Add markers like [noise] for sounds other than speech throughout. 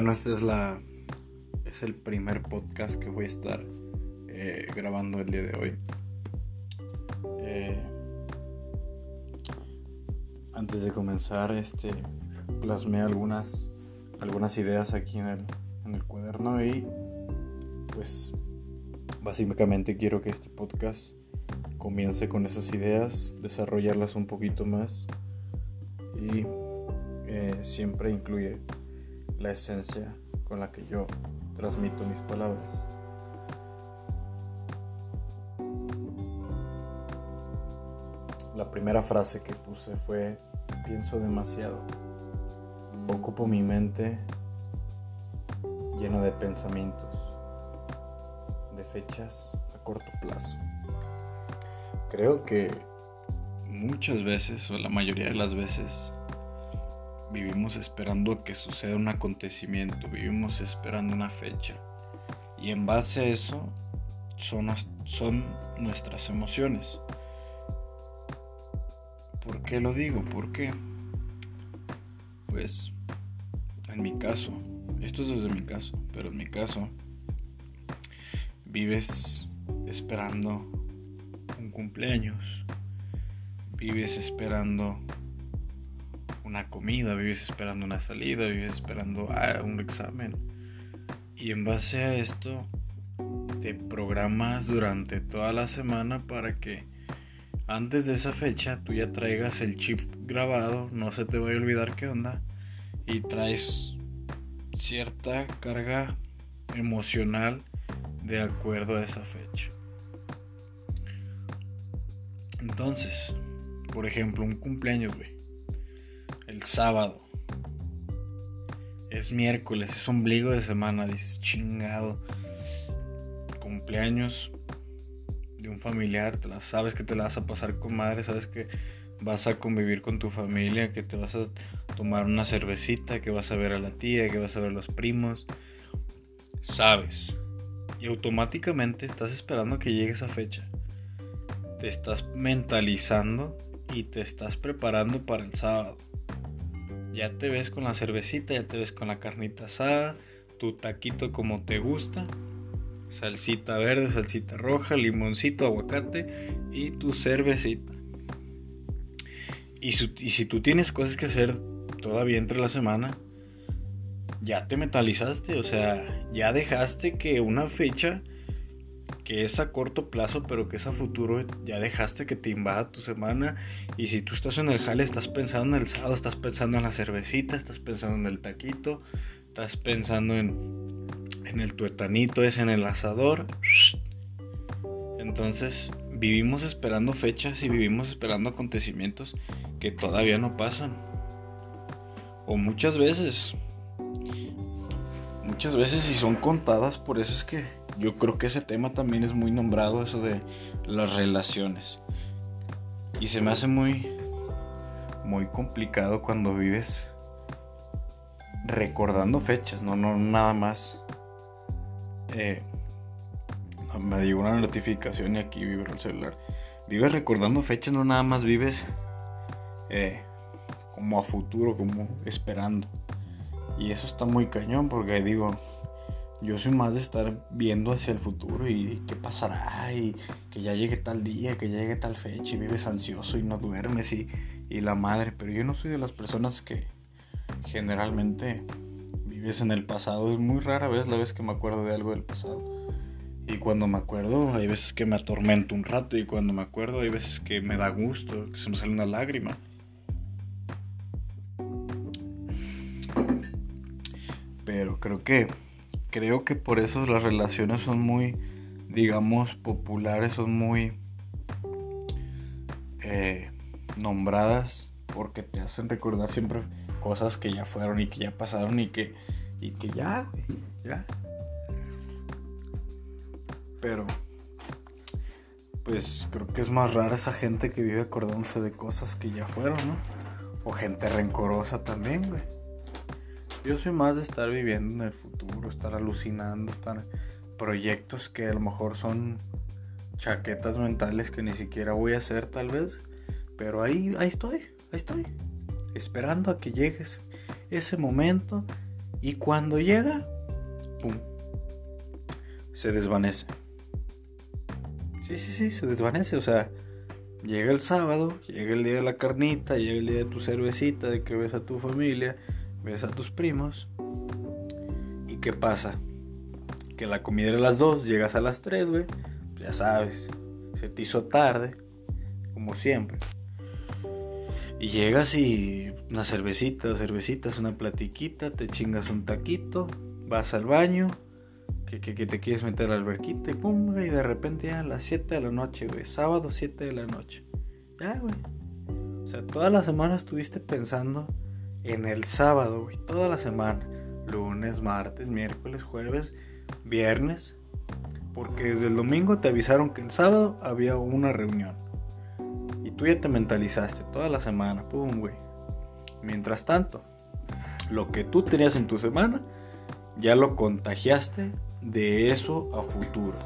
Bueno, este es la. Es el primer podcast que voy a estar eh, grabando el día de hoy. Eh, antes de comenzar, este. Plasmé algunas. algunas ideas aquí en el, en el cuaderno y. Pues. Básicamente quiero que este podcast comience con esas ideas, desarrollarlas un poquito más y eh, siempre incluye la esencia con la que yo transmito mis palabras. La primera frase que puse fue, pienso demasiado. Ocupo mi mente llena de pensamientos, de fechas a corto plazo. Creo que muchas veces, o la mayoría de las veces, vivimos esperando que suceda un acontecimiento, vivimos esperando una fecha. Y en base a eso son, son nuestras emociones. ¿Por qué lo digo? ¿Por qué? Pues, en mi caso, esto es desde mi caso, pero en mi caso, vives esperando un cumpleaños, vives esperando una comida, vives esperando una salida, vives esperando ah, un examen. Y en base a esto te programas durante toda la semana para que antes de esa fecha tú ya traigas el chip grabado, no se te vaya a olvidar qué onda y traes cierta carga emocional de acuerdo a esa fecha. Entonces, por ejemplo, un cumpleaños, güey sábado. Es miércoles, es ombligo de semana, dices chingado. Cumpleaños de un familiar, te la, sabes que te la vas a pasar con madre, sabes que vas a convivir con tu familia, que te vas a tomar una cervecita, que vas a ver a la tía, que vas a ver a los primos. Sabes. Y automáticamente estás esperando que llegue esa fecha. Te estás mentalizando y te estás preparando para el sábado. Ya te ves con la cervecita, ya te ves con la carnita asada, tu taquito como te gusta, salsita verde, salsita roja, limoncito, aguacate y tu cervecita. Y, si tú tienes cosas que hacer todavía entre la semana, ya te metalizaste, o sea, ya dejaste que una fecha que es a corto plazo, pero que es a futuro, ya dejaste que te invada tu semana. Y si tú estás en el jale, estás pensando en el sábado, estás pensando en la cervecita, estás pensando en el taquito, estás pensando en, en el tuetanito, es en el asador. Entonces, vivimos esperando fechas y vivimos esperando acontecimientos que todavía no pasan. O muchas veces. Muchas veces y son contadas, por eso es que yo creo que ese tema también es muy nombrado, eso de las relaciones. Y se me hace muy, muy complicado cuando vives recordando fechas, no, no nada más. Eh, me dio una notificación y aquí vibra el celular. Vives recordando fechas, no nada más vives eh, como a futuro, como esperando. Y eso está muy cañón porque digo, yo soy más de estar viendo hacia el futuro y qué pasará y que ya llegue tal día, que ya llegue tal fecha y vives ansioso y no duermes y, y la madre. Pero yo no soy de las personas que generalmente vives en el pasado. Es muy rara vez la vez que me acuerdo de algo del pasado. Y cuando me acuerdo, hay veces que me atormento un rato. Y cuando me acuerdo, hay veces que me da gusto, que se me sale una lágrima. Pero creo que creo que por eso las relaciones son muy, digamos, populares, son muy eh, nombradas porque te hacen recordar siempre cosas que ya fueron y que ya pasaron y que, y que ya, ya. Pero, pues creo que es más rara esa gente que vive acordándose de cosas que ya fueron, ¿no? O gente rencorosa también, güey. Yo soy más de estar viviendo en el futuro, estar alucinando, estar proyectos que a lo mejor son chaquetas mentales que ni siquiera voy a hacer tal vez, pero ahí ahí estoy, ahí estoy, esperando a que llegue ese momento Y cuando llega, ¡pum! Se desvanece. Sí, sí, sí, se desvanece. O sea, llega el sábado, llega el día de la carnita, llega el día de tu cervecita, de que ves a tu familia, ves a tus primos. ¿Y qué pasa? Que la comida era a las 2, llegas a las 3, güey. Pues ya sabes, se te hizo tarde, como siempre. Y llegas y una cervecita, cervecitas, una platiquita, te chingas un taquito, vas al baño, que, que, te quieres meter a la alberquita y pum, y de repente ya a las 7 de la noche, güey, sábado 7 de la noche. Ya, güey. O sea, toda la semana estuviste pensando en el sábado, toda la semana. Lunes, martes, miércoles, jueves, viernes. Porque desde el domingo te avisaron que el sábado había una reunión. Y tú ya te mentalizaste toda la semana, pum, güey. Mientras tanto, lo que tú tenías en tu semana, ya lo contagiaste de eso a futuro.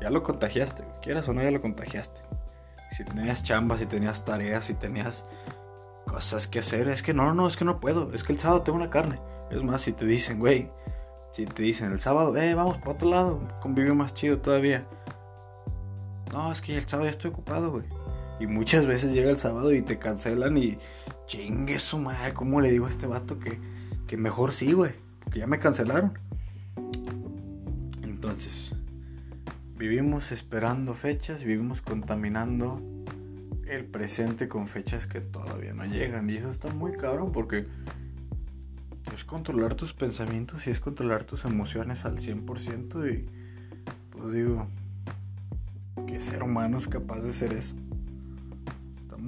Ya lo contagiaste, quieras o no, ya lo contagiaste. Si tenías chambas, si tenías tareas, si tenías cosas que hacer, es que no, no, es que no puedo, es que el sábado tengo una carne. Es más, si te dicen, güey, si te dicen el sábado, eh, vamos para otro lado, convivio más chido todavía. No, es que el sábado ya estoy ocupado, güey. Y muchas veces llega el sábado y te cancelan y chingue su madre, ¿cómo le digo a este vato que, que mejor sí, güey? Porque ya me cancelaron. Entonces, vivimos esperando fechas, vivimos contaminando el presente con fechas que todavía no llegan. Y eso está muy cabrón porque es controlar tus pensamientos y es controlar tus emociones al 100%. Y pues digo, ¿qué ser humano es capaz de ser eso?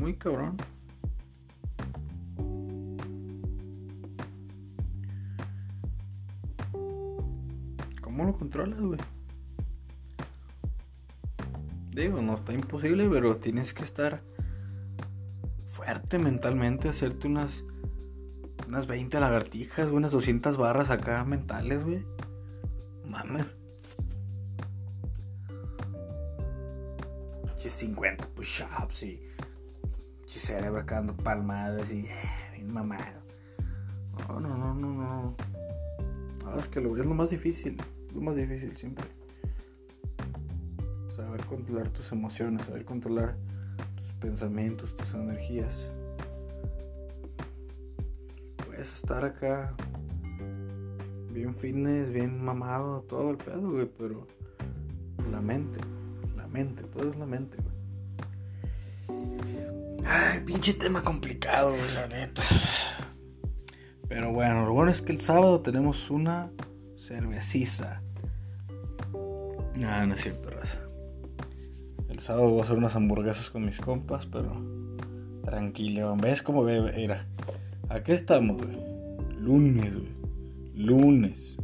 muy cabrón. ¿Cómo lo controlas, güey? Digo, no está imposible, pero tienes que estar fuerte mentalmente, hacerte unas unas 20 lagartijas, unas 200 barras acá mentales, güey. Mames. 50 push-ups y cerebro acá palmadas y [sighs] bien mamado. No, no, no, no, no. Ah, es que lo, es lo más difícil. Lo más difícil siempre. Saber controlar tus emociones, saber controlar tus pensamientos, tus energías. Puedes estar acá bien fitness, bien mamado, todo el pedo, güey, pero la mente, la mente, todo es la mente. Ay, pinche tema complicado, güey, la neta. Pero bueno, lo bueno es que el sábado tenemos una cerveciza. Ah, no es cierto, raza. Sábado voy a hacer unas hamburguesas con mis compas, pero tranquilo. ¿Ves cómo era? Aquí estamos, güey. Lunes, güey. Lunes.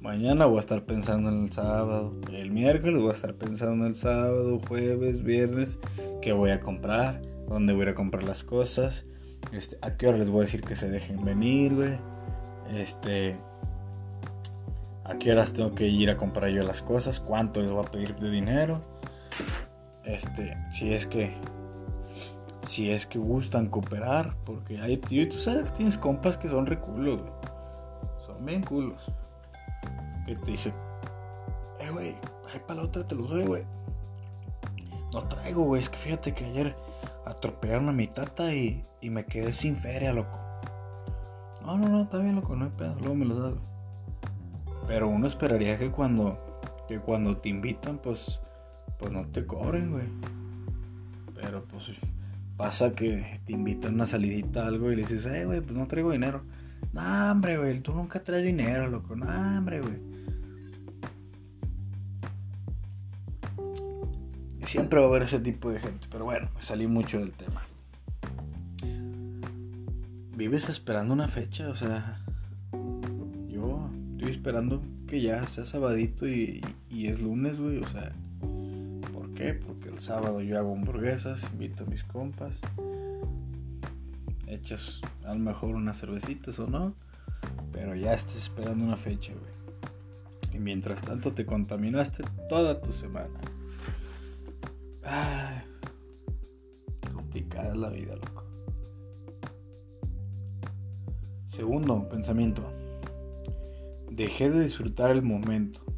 Mañana voy a estar pensando en el sábado. El miércoles voy a estar pensando en el sábado, jueves, viernes, qué voy a comprar dónde voy a ir a comprar las cosas, este, a qué hora les voy a decir que se dejen venir, güey, este, a qué horas tengo que ir a comprar yo las cosas, cuánto les voy a pedir de dinero, este, si es que, si es que gustan cooperar, porque hay, tío, tú sabes que tienes compas que son reculos, son bien culos, que te dicen, eh, güey, hay para la otra te los doy, güey. No traigo, güey, es que fíjate que ayer atropellaron a mi tata y, y me quedé sin feria, loco. No, no, no, está bien, loco, no hay pedo, luego me lo das. Pero uno esperaría que cuando, que cuando te invitan, pues, pues no te cobren, güey. Pero pues pasa que te invitan una salidita algo y le dices, eh, güey, pues no traigo dinero. No, hombre, güey, tú nunca traes dinero, loco. No, hombre, güey. Siempre va a haber ese tipo de gente, pero bueno, me salí mucho del tema. ¿Vives esperando una fecha? O sea, yo estoy esperando que ya sea sabadito y, es lunes, güey. O sea, ¿por qué? Porque el sábado yo hago hamburguesas, invito a mis compas, echas a lo mejor unas cervecitas o no, pero ya estás esperando una fecha, güey. Y mientras tanto te contaminaste toda tu semana. Ay, complicada la vida, loco. Segundo pensamiento. dejé de disfrutar el momento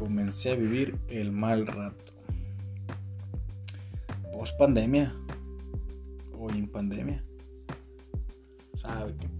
comencé a vivir el mal rato. Post pandemia o en pandemia. Sabe qué.